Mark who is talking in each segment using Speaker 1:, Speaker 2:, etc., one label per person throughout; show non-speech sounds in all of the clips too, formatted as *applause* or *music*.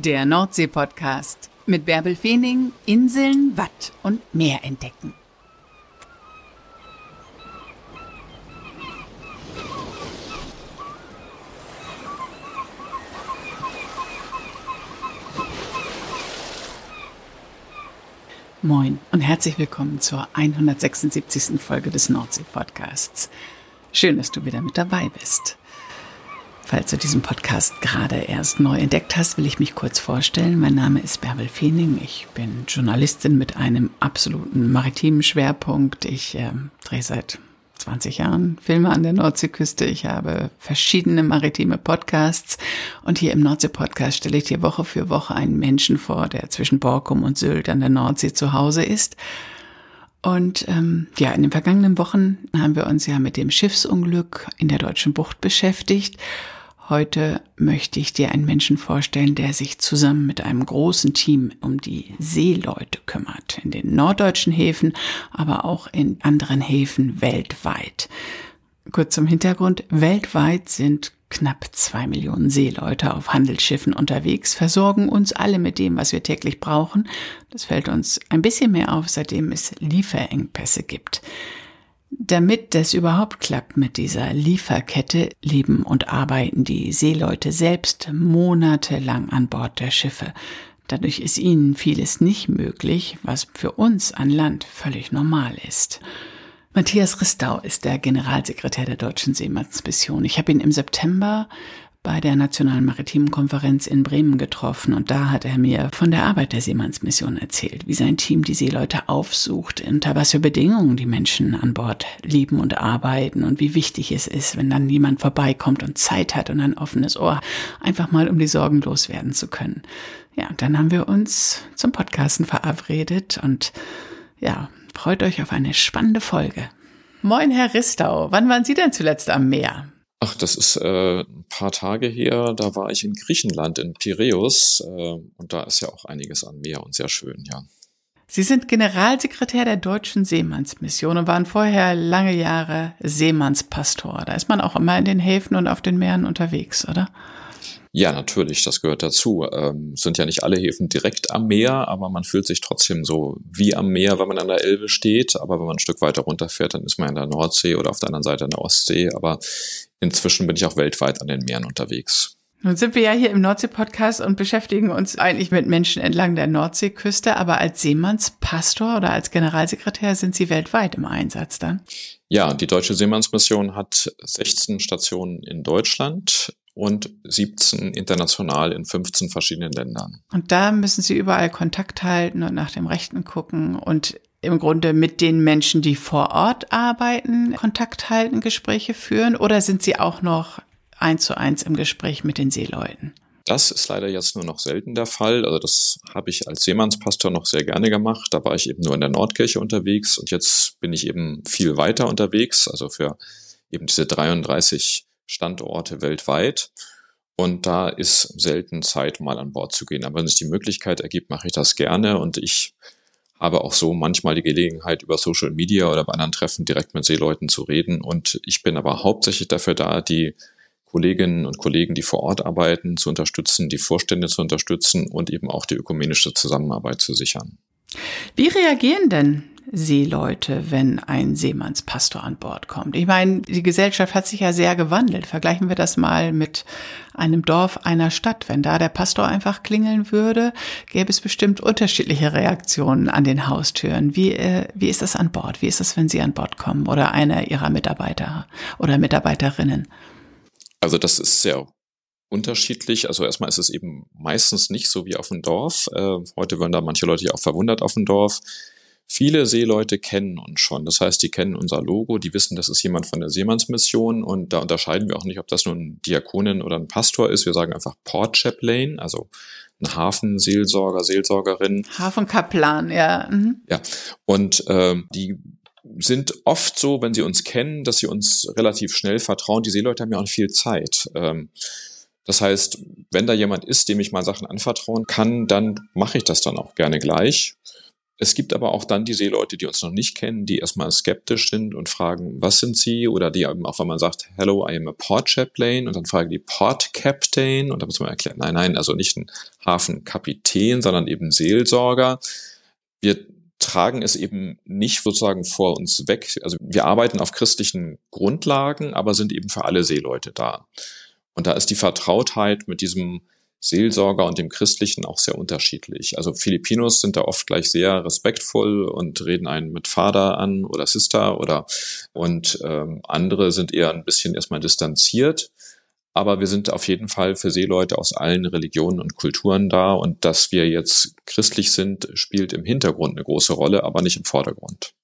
Speaker 1: Der Nordsee-Podcast mit Bärbel Feening, Inseln, Watt und Meer entdecken. Moin und herzlich willkommen zur 176. Folge des Nordsee-Podcasts. Schön, dass du wieder mit dabei bist. Falls du diesen Podcast gerade erst neu entdeckt hast, will ich mich kurz vorstellen. Mein Name ist Bärbel Feening. Ich bin Journalistin mit einem absoluten maritimen Schwerpunkt. Ich äh, drehe seit 20 Jahren Filme an der Nordseeküste. Ich habe verschiedene maritime Podcasts und hier im Nordsee-Podcast stelle ich dir Woche für Woche einen Menschen vor, der zwischen Borkum und Sylt an der Nordsee zu Hause ist. Und ähm, ja, in den vergangenen Wochen haben wir uns ja mit dem Schiffsunglück in der deutschen Bucht beschäftigt Heute möchte ich dir einen Menschen vorstellen, der sich zusammen mit einem großen Team um die Seeleute kümmert, in den norddeutschen Häfen, aber auch in anderen Häfen weltweit. Kurz zum Hintergrund, weltweit sind knapp zwei Millionen Seeleute auf Handelsschiffen unterwegs, versorgen uns alle mit dem, was wir täglich brauchen. Das fällt uns ein bisschen mehr auf, seitdem es Lieferengpässe gibt. Damit das überhaupt klappt mit dieser Lieferkette, leben und arbeiten die Seeleute selbst monatelang an Bord der Schiffe. Dadurch ist ihnen vieles nicht möglich, was für uns an Land völlig normal ist. Matthias Ristau ist der Generalsekretär der Deutschen Seemannsmission. Ich habe ihn im September bei der Nationalen Maritimen Konferenz in Bremen getroffen und da hat er mir von der Arbeit der Seemannsmission erzählt, wie sein Team die Seeleute aufsucht, unter was für Bedingungen die Menschen an Bord leben und arbeiten und wie wichtig es ist, wenn dann jemand vorbeikommt und Zeit hat und ein offenes Ohr, einfach mal um die Sorgen loswerden zu können. Ja, und dann haben wir uns zum Podcasten verabredet und ja, freut euch auf eine spannende Folge. Moin, Herr Ristau. Wann waren Sie denn zuletzt am Meer?
Speaker 2: Ach, das ist äh, ein paar Tage her. Da war ich in Griechenland, in Piräus. Äh, und da ist ja auch einiges an Meer und sehr schön, ja.
Speaker 1: Sie sind Generalsekretär der Deutschen Seemannsmission und waren vorher lange Jahre Seemannspastor. Da ist man auch immer in den Häfen und auf den Meeren unterwegs, oder?
Speaker 2: Ja, natürlich, das gehört dazu. Ähm, sind ja nicht alle Häfen direkt am Meer, aber man fühlt sich trotzdem so wie am Meer, wenn man an der Elbe steht. Aber wenn man ein Stück weiter runterfährt, dann ist man in der Nordsee oder auf der anderen Seite in der Ostsee. Aber inzwischen bin ich auch weltweit an den Meeren unterwegs.
Speaker 1: Nun sind wir ja hier im Nordsee-Podcast und beschäftigen uns eigentlich mit Menschen entlang der Nordseeküste, aber als Seemannspastor oder als Generalsekretär sind Sie weltweit im Einsatz dann?
Speaker 2: Ja, die Deutsche Seemannsmission hat 16 Stationen in Deutschland und 17 international in 15 verschiedenen Ländern.
Speaker 1: Und da müssen Sie überall Kontakt halten und nach dem Rechten gucken und im Grunde mit den Menschen, die vor Ort arbeiten, Kontakt halten, Gespräche führen oder sind Sie auch noch eins zu eins im Gespräch mit den Seeleuten?
Speaker 2: Das ist leider jetzt nur noch selten der Fall. Also das habe ich als Seemannspastor noch sehr gerne gemacht. Da war ich eben nur in der Nordkirche unterwegs und jetzt bin ich eben viel weiter unterwegs, also für eben diese 33 Standorte weltweit. Und da ist selten Zeit, mal an Bord zu gehen. Aber wenn sich die Möglichkeit ergibt, mache ich das gerne. Und ich habe auch so manchmal die Gelegenheit, über Social Media oder bei anderen Treffen direkt mit Seeleuten zu reden. Und ich bin aber hauptsächlich dafür da, die Kolleginnen und Kollegen, die vor Ort arbeiten, zu unterstützen, die Vorstände zu unterstützen und eben auch die ökumenische Zusammenarbeit zu sichern.
Speaker 1: Wie reagieren denn Seeleute, wenn ein Seemannspastor an Bord kommt. Ich meine, die Gesellschaft hat sich ja sehr gewandelt. Vergleichen wir das mal mit einem Dorf einer Stadt. Wenn da der Pastor einfach klingeln würde, gäbe es bestimmt unterschiedliche Reaktionen an den Haustüren. Wie, äh, wie ist das an Bord? Wie ist das, wenn Sie an Bord kommen oder einer Ihrer Mitarbeiter oder Mitarbeiterinnen?
Speaker 2: Also das ist sehr unterschiedlich. Also erstmal ist es eben meistens nicht so wie auf dem Dorf. Äh, heute werden da manche Leute ja auch verwundert auf dem Dorf. Viele Seeleute kennen uns schon. Das heißt, die kennen unser Logo, die wissen, das ist jemand von der Seemannsmission und da unterscheiden wir auch nicht, ob das nun Diakonin oder ein Pastor ist. Wir sagen einfach Port Chaplain, also ein Hafenseelsorger, Seelsorgerin.
Speaker 1: Hafenkaplan, ja. Mhm.
Speaker 2: Ja, und ähm, die sind oft so, wenn sie uns kennen, dass sie uns relativ schnell vertrauen. Die Seeleute haben ja auch viel Zeit. Ähm, das heißt, wenn da jemand ist, dem ich mal Sachen anvertrauen kann, dann mache ich das dann auch gerne gleich Es gibt aber auch dann die Seeleute, die uns noch nicht kennen, die erstmal skeptisch sind und fragen, was sind sie? Oder die auch, wenn man sagt, hello, I am a port chaplain und dann fragen die port captain und da muss man erklären, nein, nein, also nicht ein Hafenkapitän, sondern eben Seelsorger. Wir tragen es eben nicht sozusagen vor uns weg. Also wir arbeiten auf christlichen Grundlagen, aber sind eben für alle Seeleute da. Und da ist die Vertrautheit mit diesem Seelsorger und dem Christlichen auch sehr unterschiedlich. Also Filipinos sind da oft gleich sehr respektvoll und reden einen mit Vater an oder Sister oder und ähm, andere sind eher ein bisschen erstmal distanziert. Aber wir sind auf jeden Fall für Seeleute aus allen Religionen und Kulturen da und dass wir jetzt christlich sind, spielt im Hintergrund eine große Rolle, aber nicht im Vordergrund.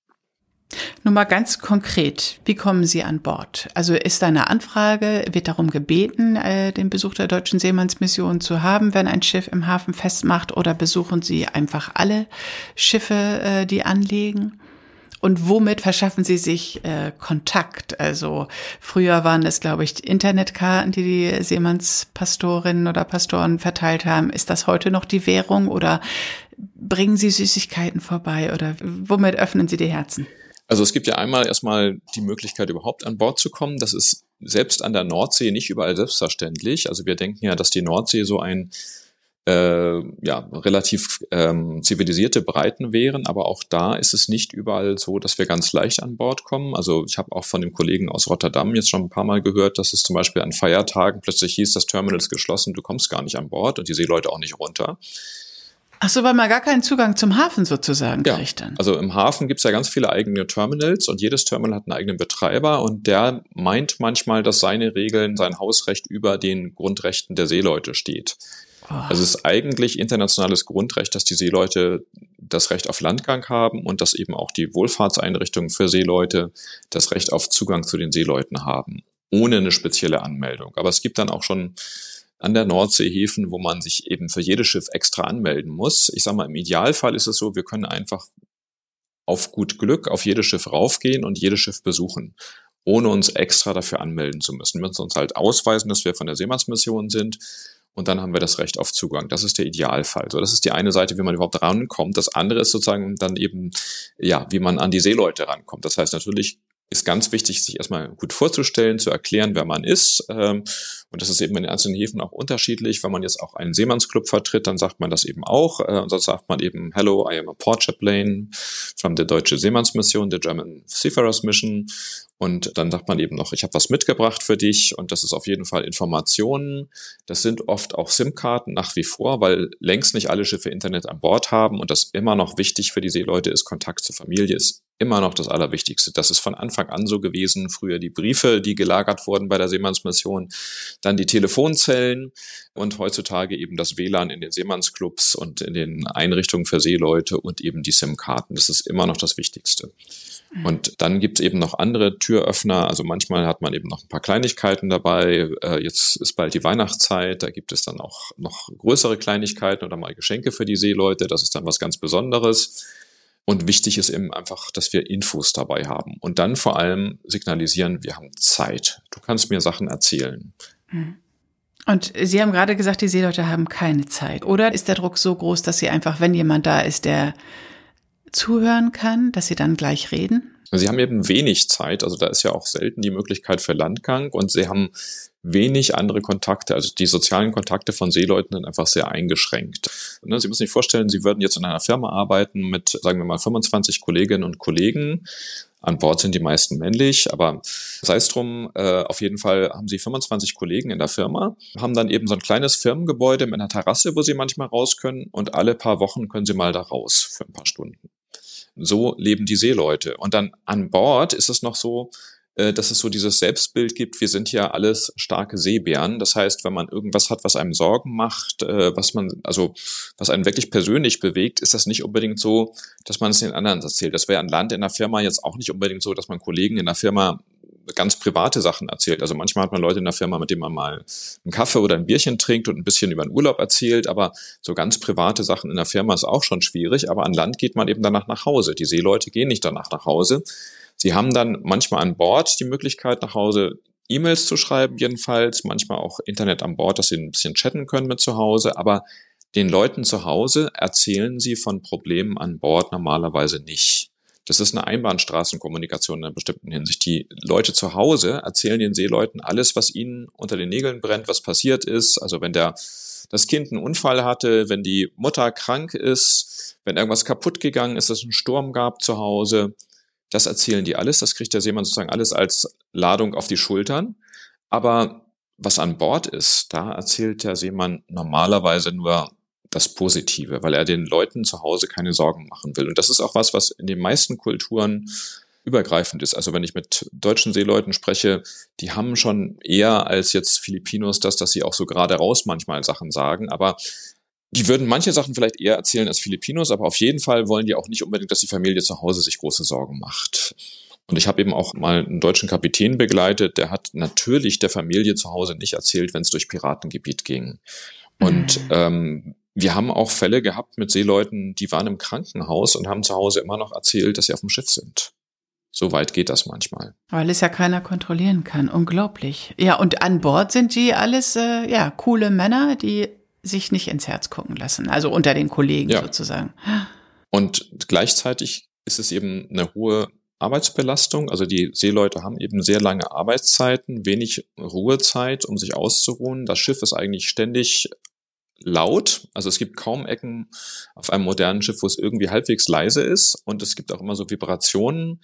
Speaker 1: Nun mal ganz konkret, wie kommen Sie an Bord? Also ist da eine Anfrage, wird darum gebeten, äh, den Besuch der Deutschen Seemannsmission zu haben, wenn ein Schiff im Hafen festmacht, oder besuchen Sie einfach alle Schiffe, äh, die anlegen? Und womit verschaffen Sie sich äh, Kontakt? Also früher waren es, glaube ich, Internetkarten, die die Seemannspastorinnen oder Pastoren verteilt haben. Ist das heute noch die Währung oder bringen Sie Süßigkeiten vorbei oder womit öffnen Sie die Herzen?
Speaker 2: Also es gibt ja einmal erstmal die Möglichkeit, überhaupt an Bord zu kommen. Das ist selbst an der Nordsee nicht überall selbstverständlich. Also wir denken ja, dass die Nordsee so ein äh, ja, relativ ähm, zivilisierte Breiten wären, aber auch da ist es nicht überall so, dass wir ganz leicht an Bord kommen. Also ich habe auch von dem Kollegen aus Rotterdam jetzt schon ein paar Mal gehört, dass es zum Beispiel an Feiertagen plötzlich hieß, das Terminal ist geschlossen, du kommst gar nicht an Bord und die Seeleute auch nicht runter.
Speaker 1: Ach so, weil man gar keinen Zugang zum Hafen sozusagen
Speaker 2: ja,
Speaker 1: kriegt dann.
Speaker 2: Also im Hafen gibt's ja ganz viele eigene Terminals und jedes Terminal hat einen eigenen Betreiber und der meint manchmal, dass seine Regeln, sein Hausrecht über den Grundrechten der Seeleute steht. Oh. Also es ist eigentlich internationales Grundrecht, dass die Seeleute das Recht auf Landgang haben und dass eben auch die Wohlfahrtseinrichtungen für Seeleute das Recht auf Zugang zu den Seeleuten haben, ohne eine spezielle Anmeldung. Aber es gibt dann auch schon an der Nordsee Häfen, wo man sich eben für jedes Schiff extra anmelden muss. Ich sage mal, im Idealfall ist es so, wir können einfach auf gut Glück auf jedes Schiff raufgehen und jedes Schiff besuchen, ohne uns extra dafür anmelden zu müssen. Wir müssen uns halt ausweisen, dass wir von der Seemannsmission sind und dann haben wir das Recht auf Zugang. Das ist der Idealfall. So, das ist die eine Seite, wie man überhaupt rankommt. Das andere ist sozusagen dann eben, ja, wie man an die Seeleute rankommt. Das heißt natürlich ist ganz wichtig, sich erstmal gut vorzustellen, zu erklären, wer man ist. Ähm, und das ist eben in den einzelnen Häfen auch unterschiedlich. Wenn man jetzt auch einen Seemannsclub vertritt, dann sagt man das eben auch. Äh, und sonst sagt man eben, hello, I am a port chaplain from the Deutsche Seemannsmission, the German Seafarers Mission. Und dann sagt man eben noch, ich habe was mitgebracht für dich und das ist auf jeden Fall Informationen. Das sind oft auch SIM-Karten nach wie vor, weil längst nicht alle Schiffe Internet an Bord haben und das immer noch wichtig für die Seeleute ist, Kontakt zur Familie ist immer noch das Allerwichtigste. Das ist von Anfang an so gewesen. Früher die Briefe, die gelagert wurden bei der Seemannsmission, dann die Telefonzellen und heutzutage eben das WLAN in den Seemannsclubs und in den Einrichtungen für Seeleute und eben die SIM-Karten. Das ist immer noch das Wichtigste. Mhm. Und dann gibt es eben noch andere Türöffner. Also manchmal hat man eben noch ein paar Kleinigkeiten dabei. Äh, jetzt ist bald die Weihnachtszeit. Da gibt es dann auch noch größere Kleinigkeiten oder mal Geschenke für die Seeleute. Das ist dann was ganz Besonderes. Und wichtig ist eben einfach, dass wir Infos dabei haben und dann vor allem signalisieren, wir haben Zeit. Du kannst mir Sachen erzählen.
Speaker 1: Mhm. Und Sie haben gerade gesagt, die Seeleute haben keine Zeit. Oder ist der Druck so groß, dass Sie einfach, wenn jemand da ist, der zuhören kann, dass Sie dann gleich reden?
Speaker 2: Sie haben eben wenig Zeit, also da ist ja auch selten die Möglichkeit für Landgang und Sie haben wenig andere Kontakte, also die sozialen Kontakte von Seeleuten sind einfach sehr eingeschränkt. Ne, Sie müssen sich vorstellen, Sie würden jetzt in einer Firma arbeiten mit, sagen wir mal, 25 Kolleginnen und Kollegen. An Bord sind die meisten männlich, aber sei es drum, äh, auf jeden Fall haben sie 25 Kollegen in der Firma, haben dann eben so ein kleines Firmengebäude mit einer Terrasse, wo sie manchmal raus können und alle paar Wochen können sie mal da raus für ein paar Stunden. So leben die Seeleute. Und dann an Bord ist es noch so, äh, dass es so dieses Selbstbild gibt, wir sind ja alles starke Seebären. Das heißt, wenn man irgendwas hat, was einem Sorgen macht, äh, was man, also was einen wirklich persönlich bewegt, ist das nicht unbedingt so, dass man es den anderen erzählt. Das wäre an Land in der Firma jetzt auch nicht unbedingt so, dass man Kollegen in der Firma ganz private Sachen erzählt. Also manchmal hat man Leute in der Firma, mit denen man mal einen Kaffee oder ein Bierchen trinkt und ein bisschen über den Urlaub erzählt, aber so ganz private Sachen in der Firma ist auch schon schwierig. Aber an Land geht man eben danach nach Hause. Die Seeleute gehen nicht danach nach Hause. Sie haben dann manchmal an Bord die Möglichkeit, nach Hause E-Mails zu schreiben, jedenfalls, manchmal auch Internet an Bord, dass sie ein bisschen chatten können mit zu Hause, aber den Leuten zu Hause erzählen sie von Problemen an Bord normalerweise nicht. Das ist eine Einbahnstraßenkommunikation in einer bestimmten Hinsicht. Die Leute zu Hause erzählen den Seeleuten alles, was ihnen unter den Nägeln brennt, was passiert ist. Also wenn der, das Kind einen Unfall hatte, wenn die Mutter krank ist, wenn irgendwas kaputt gegangen ist, es einen Sturm gab zu Hause. Das erzählen die alles. Das kriegt der Seemann sozusagen alles als Ladung auf die Schultern. Aber was an Bord ist, da erzählt der Seemann normalerweise nur das Positive, weil er den Leuten zu Hause keine Sorgen machen will. Und das ist auch was, was in den meisten Kulturen übergreifend ist. Also wenn ich mit deutschen Seeleuten spreche, die haben schon eher als jetzt Filipinos das, dass sie auch so gerade raus manchmal Sachen sagen, aber die würden manche Sachen vielleicht eher erzählen als Filipinos, aber auf jeden Fall wollen die auch nicht unbedingt, dass die Familie zu Hause sich große Sorgen macht. Und ich habe eben auch mal einen deutschen Kapitän begleitet, der hat natürlich der Familie zu Hause nicht erzählt, wenn es durch Piratengebiet ging. Und mhm. ähm, wir haben auch Fälle gehabt mit Seeleuten, die waren im Krankenhaus und haben zu Hause immer noch erzählt, dass sie auf dem Schiff sind. So weit geht das manchmal.
Speaker 1: Weil es ja keiner kontrollieren kann. Unglaublich. Ja, und an Bord sind die alles, äh, ja, coole Männer, die sich nicht ins Herz gucken lassen. Also unter den Kollegen ja. sozusagen.
Speaker 2: Und gleichzeitig ist es eben eine hohe Arbeitsbelastung. Also die Seeleute haben eben sehr lange Arbeitszeiten, wenig Ruhezeit, um sich auszuruhen. Das Schiff ist eigentlich ständig laut. Also es gibt kaum Ecken auf einem modernen Schiff, wo es irgendwie halbwegs leise ist. Und es gibt auch immer so Vibrationen,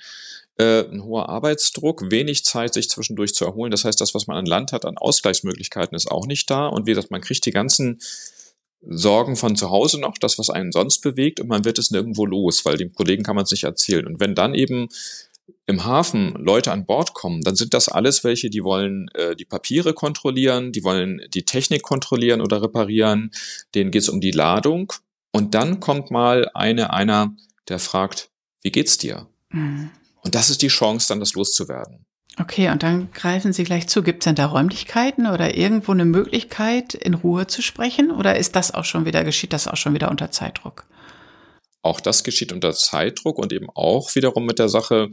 Speaker 2: äh, ein hoher Arbeitsdruck, wenig Zeit, sich zwischendurch zu erholen. Das heißt, das, was man an Land hat, an Ausgleichsmöglichkeiten, ist auch nicht da. Und wie gesagt, man kriegt die ganzen Sorgen von zu Hause noch, das, was einen sonst bewegt, und man wird es nirgendwo los, weil dem Kollegen kann man es nicht erzählen. Und wenn dann eben im Hafen Leute an Bord kommen, dann sind das alles welche, die wollen äh, die Papiere kontrollieren, die wollen die Technik kontrollieren oder reparieren, denen geht es um die Ladung. Und dann kommt mal eine, einer, der fragt, wie geht's dir? Mhm. Und das ist die Chance, dann das loszuwerden.
Speaker 1: Okay, und dann greifen Sie gleich zu. Gibt es denn da Räumlichkeiten oder irgendwo eine Möglichkeit, in Ruhe zu sprechen? Oder ist das auch schon wieder, geschieht das auch schon wieder unter Zeitdruck?
Speaker 2: Auch das geschieht unter Zeitdruck und eben auch wiederum mit der Sache,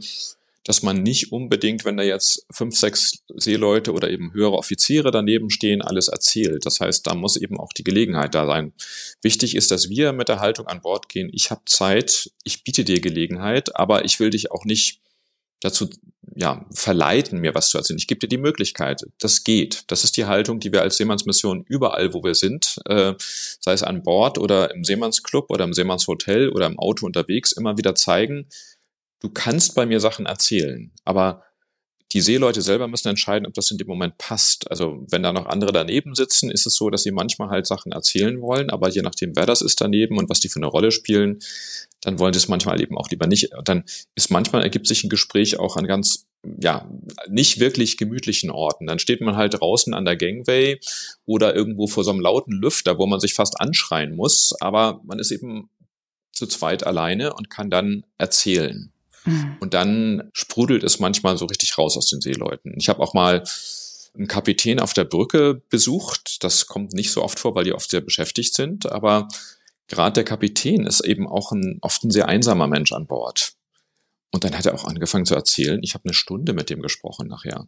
Speaker 2: dass man nicht unbedingt, wenn da jetzt fünf, sechs Seeleute oder eben höhere Offiziere daneben stehen, alles erzählt. Das heißt, da muss eben auch die Gelegenheit da sein. Wichtig ist, dass wir mit der Haltung an Bord gehen. Ich habe Zeit, ich biete dir Gelegenheit, aber ich will dich auch nicht dazu ja, verleiten, mir was zu erzählen. Ich gebe dir die Möglichkeit. Das geht. Das ist die Haltung, die wir als Seemannsmission überall, wo wir sind, äh, sei es an Bord oder im Seemannsclub oder im Seemannshotel oder im Auto unterwegs, immer wieder zeigen, du kannst bei mir Sachen erzählen, aber die Seeleute selber müssen entscheiden, ob das in dem Moment passt. Also wenn da noch andere daneben sitzen, ist es so, dass sie manchmal halt Sachen erzählen wollen, aber je nachdem, wer das ist daneben und was die für eine Rolle spielen, dann wollen sie es manchmal eben auch lieber nicht. Und dann ist manchmal ergibt sich ein Gespräch auch an ganz ja, nicht wirklich gemütlichen Orten. Dann steht man halt draußen an der Gangway oder irgendwo vor so einem lauten Lüfter, wo man sich fast anschreien muss, aber man ist eben zu zweit alleine und kann dann erzählen. Mhm. Und dann sprudelt es manchmal so richtig raus aus den Seeleuten. Ich habe auch mal einen Kapitän auf der Brücke besucht. Das kommt nicht so oft vor, weil die oft sehr beschäftigt sind. Aber gerade der Kapitän ist eben auch ein, oft ein sehr einsamer Mensch an Bord. Und dann hat er auch angefangen zu erzählen. Ich habe eine Stunde mit dem gesprochen nachher.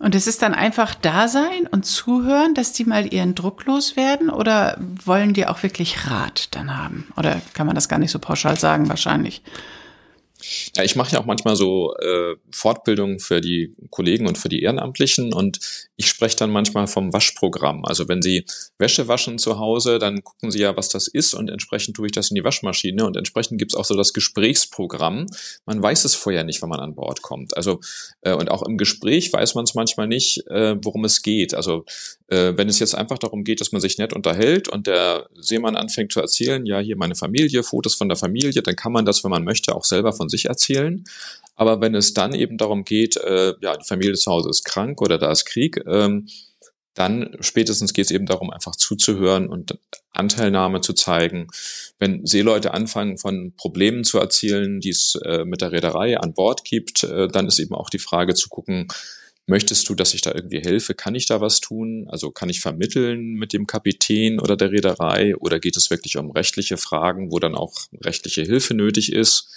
Speaker 1: Und es ist dann einfach da sein und zuhören, dass die mal ihren Druck loswerden oder wollen die auch wirklich Rat dann haben? Oder kann man das gar nicht so pauschal sagen wahrscheinlich?
Speaker 2: Ja, ich mache ja auch manchmal so äh, Fortbildungen für die Kollegen und für die Ehrenamtlichen und ich spreche dann manchmal vom Waschprogramm. Also wenn Sie Wäsche waschen zu Hause, dann gucken Sie ja, was das ist und entsprechend tue ich das in die Waschmaschine und entsprechend gibt's auch so das Gesprächsprogramm. Man weiß es vorher nicht, wenn man an Bord kommt. Also äh, und auch im Gespräch weiß man es manchmal nicht, äh, worum es geht. Also wenn es jetzt einfach darum geht, dass man sich nett unterhält und der Seemann anfängt zu erzählen, ja, hier meine Familie, Fotos von der Familie, dann kann man das, wenn man möchte, auch selber von sich erzählen. Aber wenn es dann eben darum geht, äh, ja, die Familie zu Hause ist krank oder da ist Krieg, ähm, dann spätestens geht es eben darum, einfach zuzuhören und Anteilnahme zu zeigen. Wenn Seeleute anfangen, von Problemen zu erzählen, die es äh, mit der Reederei an Bord gibt, äh, dann ist eben auch die Frage zu gucken, möchtest du, dass ich da irgendwie helfe? Kann ich da was tun? Also kann ich vermitteln mit dem Kapitän oder der Reederei? Oder geht es wirklich um rechtliche Fragen, wo dann auch rechtliche Hilfe nötig ist?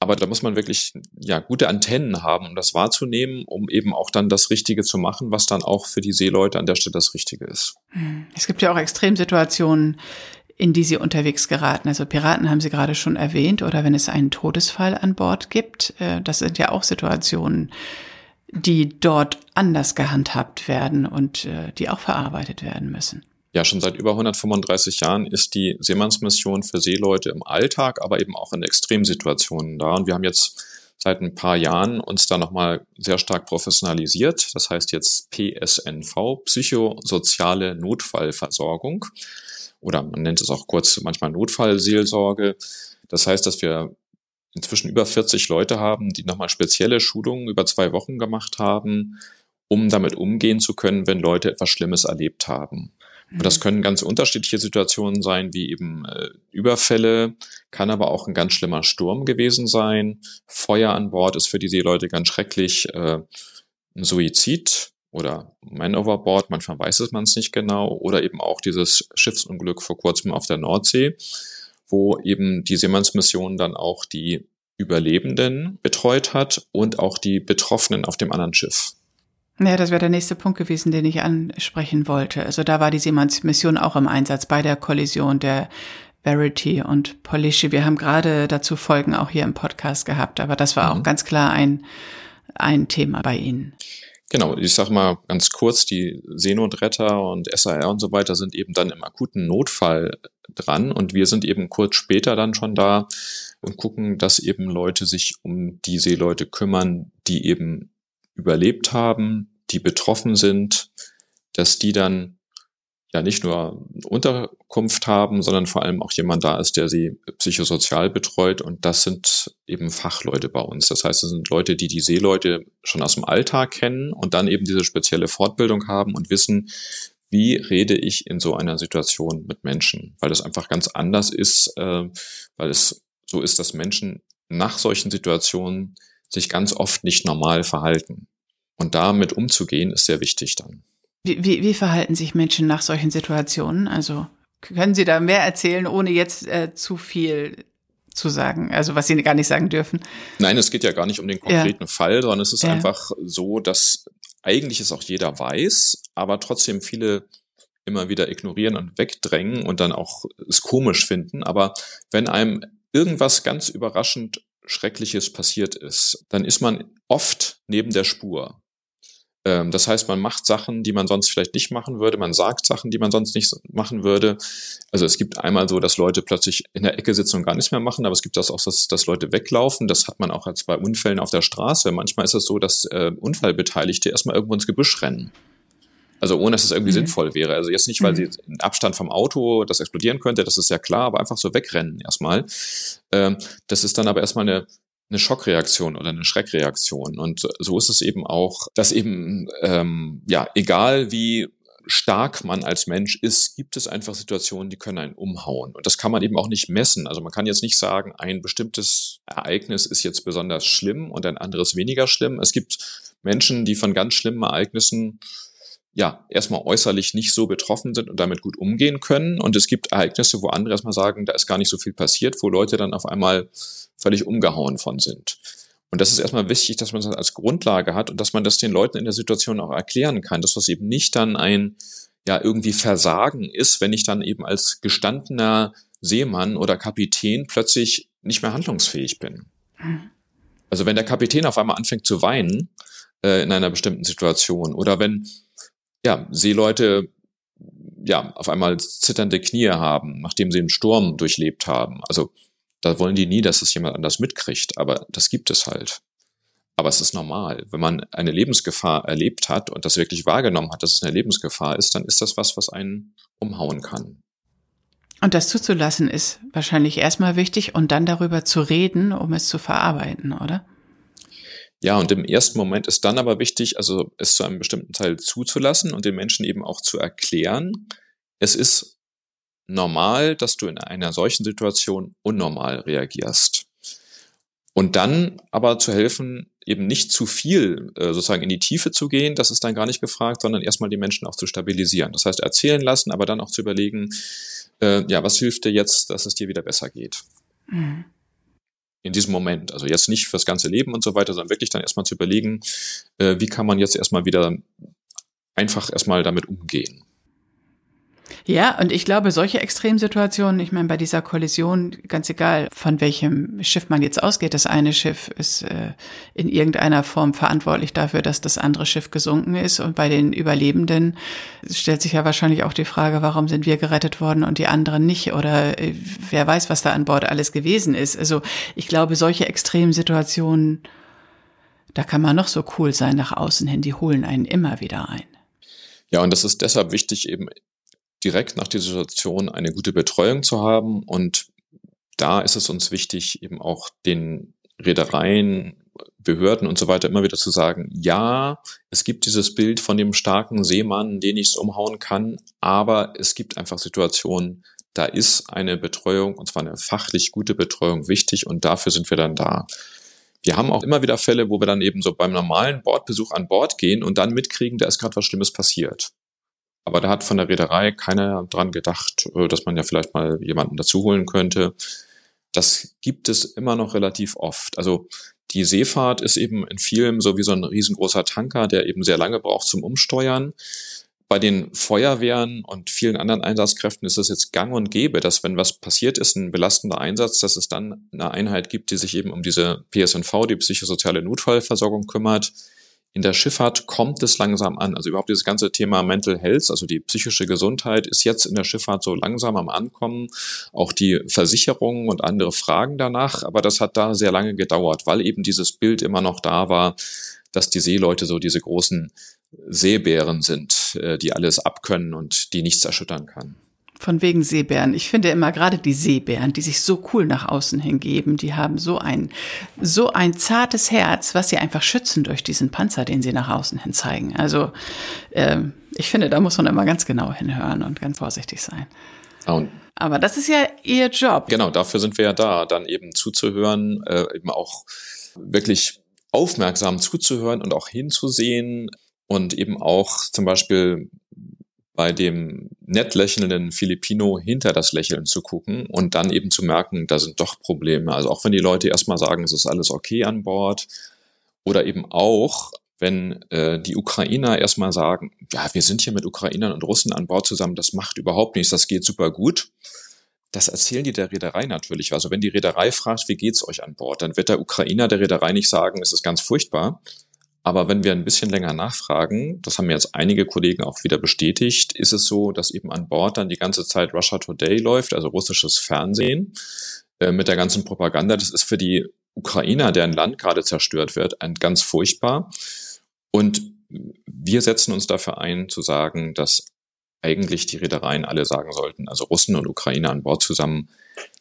Speaker 2: Aber da muss man wirklich ja gute Antennen haben, um das wahrzunehmen, um eben auch dann das Richtige zu machen, was dann auch für die Seeleute an der Stelle das Richtige ist.
Speaker 1: Hm. Es gibt ja auch Extremsituationen, in die sie unterwegs geraten. Also Piraten haben Sie gerade schon erwähnt oder wenn es einen Todesfall an Bord gibt, äh, das sind ja auch Situationen, die dort anders gehandhabt werden und äh, die auch verarbeitet werden müssen.
Speaker 2: Ja, schon seit über 135 Jahren ist die Seemannsmission für Seeleute im Alltag, aber eben auch in Extremsituationen da. Und wir haben jetzt seit ein paar Jahren uns da nochmal sehr stark professionalisiert. Das heißt jetzt PSNV, psychosoziale Notfallversorgung. Oder man nennt es auch kurz manchmal Notfallseelsorge. Das heißt, dass wir inzwischen über 40 Leute haben, die nochmal spezielle Schulungen über zwei Wochen gemacht haben, um damit umgehen zu können, wenn Leute etwas Schlimmes erlebt haben. Und das mhm. können ganz unterschiedliche Situationen sein, wie eben äh, Überfälle, kann aber auch ein ganz schlimmer Sturm gewesen sein. Feuer an Bord ist für die Seeleute ganz schrecklich. Äh, ein Suizid oder Man overboard, manchmal weiß es man es nicht genau. Oder eben auch dieses Schiffsunglück vor kurzem auf der Nordsee, wo eben die Seemannsmission dann auch die Überlebenden betreut hat und auch die Betroffenen auf dem anderen Schiff.
Speaker 1: Ja, das wäre der nächste Punkt gewesen, den ich ansprechen wollte. Also da war die Seemannsmission auch im Einsatz bei der Kollision der Verity und Polishi. Wir haben gerade dazu Folgen auch hier im Podcast gehabt, aber das war mhm. auch ganz klar ein, ein Thema bei Ihnen.
Speaker 2: Genau, ich sag mal ganz kurz, die Seenotretter und SAR und so weiter sind eben dann im akuten Notfall dran und wir sind eben kurz später dann schon da und gucken, dass eben Leute sich um die Seeleute kümmern, die eben überlebt haben, die betroffen sind, dass die dann ja nicht nur Unterkunft haben, sondern vor allem auch jemand da ist, der sie psychosozial betreut. Und das sind eben Fachleute bei uns. Das heißt, es sind Leute, die die Seeleute schon aus dem Alltag kennen und dann eben diese spezielle Fortbildung haben und wissen, wie rede ich in so einer Situation mit Menschen, weil das einfach ganz anders ist, äh, weil es so ist, dass Menschen nach solchen Situationen sich ganz oft nicht normal verhalten. Und damit umzugehen, ist sehr wichtig dann.
Speaker 1: Wie, wie, wie verhalten sich Menschen nach solchen Situationen? Also können Sie da mehr erzählen, ohne jetzt äh, zu viel zu sagen, also was Sie gar nicht sagen dürfen?
Speaker 2: Nein, es geht ja gar nicht um den konkreten ja. Fall, sondern es ist ja. einfach so, dass eigentlich es auch jeder weiß, aber trotzdem viele immer wieder ignorieren und wegdrängen und dann auch es komisch finden. Aber wenn einem irgendwas ganz überraschend Schreckliches passiert ist, dann ist man oft neben der Spur. Ähm, das heißt, man macht Sachen, die man sonst vielleicht nicht machen würde. Man sagt Sachen, die man sonst nicht machen würde. Also es gibt einmal so, dass Leute plötzlich in der Ecke sitzen und gar nichts mehr machen, aber es gibt das auch, dass, dass Leute weglaufen. Das hat man auch als bei Unfällen auf der Straße. Manchmal ist es so, dass äh, Unfallbeteiligte erstmal irgendwo ins Gebüsch rennen. Also ohne dass es irgendwie mhm. sinnvoll wäre. Also jetzt nicht, weil mhm. sie in Abstand vom Auto das explodieren könnte, das ist ja klar, aber einfach so wegrennen erstmal. Ähm, das ist dann aber erstmal eine eine Schockreaktion oder eine Schreckreaktion. Und so ist es eben auch, dass eben, ähm, ja, egal wie stark man als Mensch ist, gibt es einfach Situationen, die können einen umhauen. Und das kann man eben auch nicht messen. Also man kann jetzt nicht sagen, ein bestimmtes Ereignis ist jetzt besonders schlimm und ein anderes weniger schlimm. Es gibt Menschen, die von ganz schlimmen Ereignissen ja, erstmal äußerlich nicht so betroffen sind und damit gut umgehen können. Und es gibt Ereignisse, wo andere erstmal sagen, da ist gar nicht so viel passiert, wo Leute dann auf einmal völlig umgehauen von sind. Und das ist erstmal wichtig, dass man das als Grundlage hat und dass man das den Leuten in der Situation auch erklären kann, dass das eben nicht dann ein, ja, irgendwie Versagen ist, wenn ich dann eben als gestandener Seemann oder Kapitän plötzlich nicht mehr handlungsfähig bin. Also wenn der Kapitän auf einmal anfängt zu weinen äh, in einer bestimmten Situation oder wenn ja, Seeleute ja auf einmal zitternde Knie haben, nachdem sie einen Sturm durchlebt haben. Also da wollen die nie, dass es jemand anders mitkriegt, aber das gibt es halt. Aber es ist normal. Wenn man eine Lebensgefahr erlebt hat und das wirklich wahrgenommen hat, dass es eine Lebensgefahr ist, dann ist das was, was einen umhauen kann.
Speaker 1: Und das zuzulassen ist wahrscheinlich erstmal wichtig und dann darüber zu reden, um es zu verarbeiten, oder?
Speaker 2: Ja, und im ersten Moment ist dann aber wichtig, also es zu einem bestimmten Teil zuzulassen und den Menschen eben auch zu erklären, es ist normal, dass du in einer solchen Situation unnormal reagierst. Und dann aber zu helfen, eben nicht zu viel äh, sozusagen in die Tiefe zu gehen, das ist dann gar nicht gefragt, sondern erstmal die Menschen auch zu stabilisieren. Das heißt, erzählen lassen, aber dann auch zu überlegen, äh, ja, was hilft dir jetzt, dass es dir wieder besser geht. Mhm. in diesem Moment. Also jetzt nicht fürs ganze Leben und so weiter, sondern wirklich dann erstmal zu überlegen, äh, wie kann man jetzt erstmal wieder einfach erstmal damit umgehen.
Speaker 1: Ja, und ich glaube, solche Extremsituationen, ich meine, bei dieser Kollision, ganz egal, von welchem Schiff man jetzt ausgeht, das eine Schiff ist äh, in irgendeiner Form verantwortlich dafür, dass das andere Schiff gesunken ist. Und bei den Überlebenden stellt sich ja wahrscheinlich auch die Frage, warum sind wir gerettet worden und die anderen nicht? Oder äh, wer weiß, was da an Bord alles gewesen ist. Also ich glaube, solche Extremsituationen, da kann man noch so cool sein nach außen hin, die holen einen immer wieder ein.
Speaker 2: Ja, und das ist deshalb wichtig, eben direkt nach dieser Situation eine gute Betreuung zu haben. Und da ist es uns wichtig, eben auch den Reedereien, Behörden und so weiter immer wieder zu sagen, ja, es gibt dieses Bild von dem starken Seemann, den ich es umhauen kann, aber es gibt einfach Situationen, da ist eine Betreuung, und zwar eine fachlich gute Betreuung wichtig und dafür sind wir dann da. Wir haben auch immer wieder Fälle, wo wir dann eben so beim normalen Bordbesuch an Bord gehen und dann mitkriegen, da ist gerade was Schlimmes passiert. Aber da hat von der Reederei keiner dran gedacht, äh, dass man ja vielleicht mal jemanden dazu holen könnte. Das gibt es immer noch relativ oft. Also die Seefahrt ist eben in vielen so wie so ein riesengroßer Tanker, der eben sehr lange braucht zum Umsteuern. Bei den Feuerwehren und vielen anderen Einsatzkräften ist es jetzt gang und gäbe, dass wenn was passiert ist, ein belastender Einsatz, dass es dann eine Einheit gibt, die sich eben um diese PSNV, die psychosoziale Notfallversorgung kümmert in der Schifffahrt kommt es langsam an. Also überhaupt dieses ganze Thema Mental Health, also die psychische Gesundheit, ist jetzt in der Schifffahrt so langsam am Ankommen. Auch die Versicherungen und andere Fragen danach. Aber das hat da sehr lange gedauert, weil eben dieses Bild immer noch da war, dass die Seeleute so diese großen Seebären sind, äh, die alles abkönnen und die nichts erschüttern kann.
Speaker 1: Von wegen Seebären. Ich finde immer gerade die Seebären, die sich so cool nach außen hingeben, die haben so ein, so ein zartes Herz, was sie einfach schützen durch diesen Panzer, den sie nach außen hin zeigen. Also, äh, ich finde, da muss man immer ganz genau hinhören und ganz vorsichtig sein. Und Aber das ist ja ihr Job.
Speaker 2: Genau, dafür sind wir ja da, dann eben zuzuhören, äh, eben auch wirklich aufmerksam zuzuhören und auch hinzusehen und eben auch zum Beispiel bei dem nett lächelnden Filipino hinter das Lächeln zu gucken und dann eben zu merken, da sind doch Probleme. Also auch wenn die Leute erstmal sagen, es ist alles okay an Bord oder eben auch, wenn äh, die Ukrainer erstmal sagen, ja, wir sind hier mit Ukrainern und Russen an Bord zusammen, das macht überhaupt nichts, das geht super gut. Das erzählen die der Reederei natürlich. Also wenn die Reederei fragt, wie geht's euch an Bord, dann wird der Ukrainer der Reederei nicht sagen, es ist ganz furchtbar, aber wenn wir ein bisschen länger nachfragen, das haben jetzt einige Kollegen auch wieder bestätigt, ist es so, dass eben an Bord dann die ganze Zeit Russia Today läuft, also russisches Fernsehen äh, mit der ganzen Propaganda. Das ist für die Ukrainer, deren Land gerade zerstört wird, ein ganz furchtbar. Und wir setzen uns dafür ein, zu sagen, dass eigentlich die Reedereien alle sagen sollten, also Russen und Ukrainer an Bord zusammen,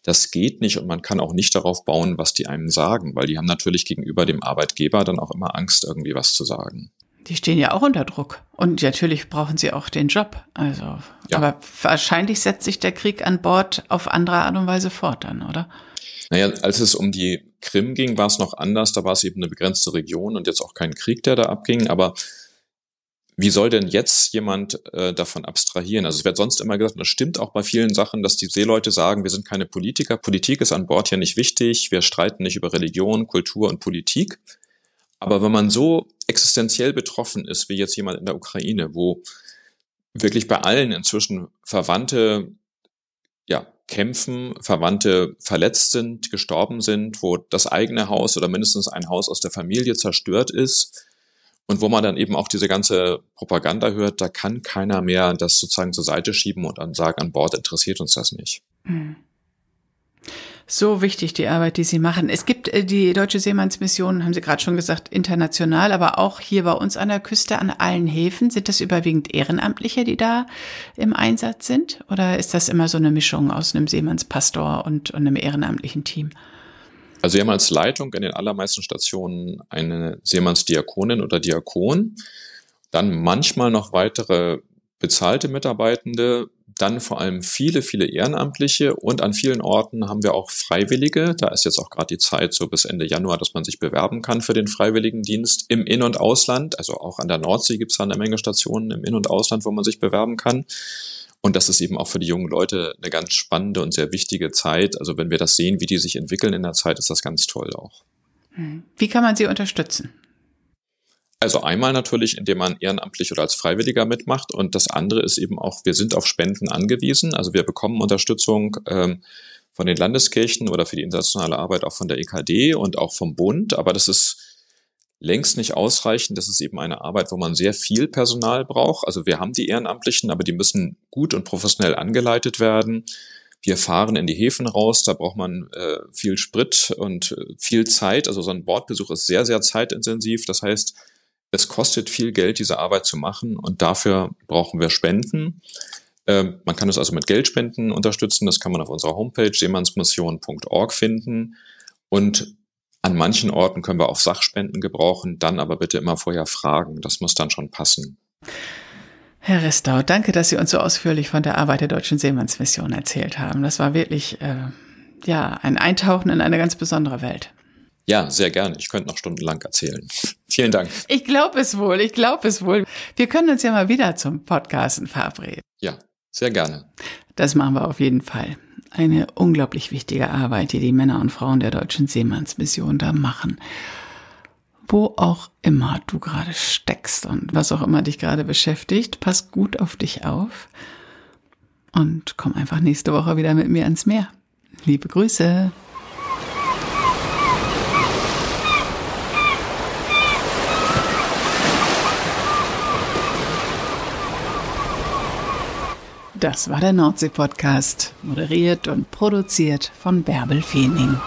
Speaker 2: das geht nicht und man kann auch nicht darauf bauen, was die einem sagen, weil die haben natürlich gegenüber dem Arbeitgeber dann auch immer Angst, irgendwie was zu sagen.
Speaker 1: Die stehen ja auch unter Druck. Und natürlich brauchen sie auch den Job. Also, ja. aber wahrscheinlich setzt sich der Krieg an Bord auf andere Art und Weise fort dann, oder?
Speaker 2: Naja, als es um die Krim ging, war es noch anders. Da war es eben eine begrenzte Region und jetzt auch kein Krieg, der da abging. Aber wie soll denn jetzt jemand äh, davon abstrahieren? Also es wird sonst immer gesagt, und das stimmt auch bei vielen Sachen, dass die Seeleute sagen, wir sind keine Politiker, Politik ist an Bord ja nicht wichtig, wir streiten nicht über Religion, Kultur und Politik. Aber wenn man so existenziell betroffen ist, wie jetzt jemand in der Ukraine, wo wirklich bei allen inzwischen Verwandte ja, kämpfen, Verwandte verletzt sind, gestorben sind, wo das eigene Haus oder mindestens ein Haus aus der Familie zerstört ist, und wo man dann eben auch diese ganze Propaganda hört, da kann keiner mehr das sozusagen zur Seite schieben und dann sagen, an Bord interessiert uns das nicht. Hm.
Speaker 1: So wichtig die Arbeit, die Sie machen. Es gibt äh, die Deutsche Seemannsmission, haben Sie gerade schon gesagt, international, aber auch hier bei uns an der Küste, an allen Häfen. Sind das überwiegend Ehrenamtliche, die da im Einsatz sind? Oder ist das immer so eine Mischung aus einem Seemannspastor und, und einem ehrenamtlichen Team?
Speaker 2: Also wir haben als Leitung in den allermeisten Stationen eine Seemannsdiakonin oder Diakon, dann manchmal noch weitere bezahlte Mitarbeitende, dann vor allem viele, viele Ehrenamtliche und an vielen Orten haben wir auch Freiwillige. Da ist jetzt auch gerade die Zeit so bis Ende Januar, dass man sich bewerben kann für den Freiwilligendienst im In- und Ausland. Also auch an der Nordsee gibt es eine Menge Stationen im In- und Ausland, wo man sich bewerben kann. Und das ist eben auch für die jungen Leute eine ganz spannende und sehr wichtige Zeit. Also wenn wir das sehen, wie die sich entwickeln in der Zeit, ist das ganz toll auch.
Speaker 1: Wie kann man sie unterstützen?
Speaker 2: Also einmal natürlich, indem man ehrenamtlich oder als Freiwilliger mitmacht. Und das andere ist eben auch, wir sind auf Spenden angewiesen. Also wir bekommen Unterstützung ähm, von den Landeskirchen oder für die internationale Arbeit auch von der EKD und auch vom Bund. Aber das ist längst nicht ausreichend. Das ist eben eine Arbeit, wo man sehr viel Personal braucht. Also wir haben die Ehrenamtlichen, aber die müssen gut und professionell angeleitet werden. Wir fahren in die Häfen raus, da braucht man äh, viel Sprit und äh, viel Zeit. Also so ein Bordbesuch ist sehr, sehr zeitintensiv. Das heißt, es kostet viel Geld, diese Arbeit zu machen und dafür brauchen wir Spenden. Ähm, man kann es also mit Geldspenden unterstützen. Das kann man auf unserer Homepage seemannsmission.org finden. Und an manchen Orten können wir auch Sachspenden gebrauchen, dann aber bitte immer vorher fragen. Das muss dann schon passen.
Speaker 1: Herr Restau, danke, dass Sie uns so ausführlich von der Arbeit der Deutschen Seemannsmission erzählt haben. Das war wirklich äh, ja ein Eintauchen in eine ganz besondere Welt.
Speaker 2: Ja, sehr gerne. Ich könnte noch stundenlang erzählen. *laughs* Vielen Dank.
Speaker 1: Ich glaube es wohl, ich glaube es wohl. Wir können uns ja mal wieder zum Podcasten verabreden.
Speaker 2: Ja, sehr gerne.
Speaker 1: Das machen wir auf jeden Fall. Eine unglaublich wichtige Arbeit, die die Männer und Frauen der Deutschen Seemannsmission da machen. Wo auch immer du gerade steckst und was auch immer dich gerade beschäftigt, pass gut auf dich auf und komm einfach nächste Woche wieder mit mir ans Meer. Liebe Grüße. Das war der Nordsee-Podcast, moderiert und produziert von Bärbel Feening.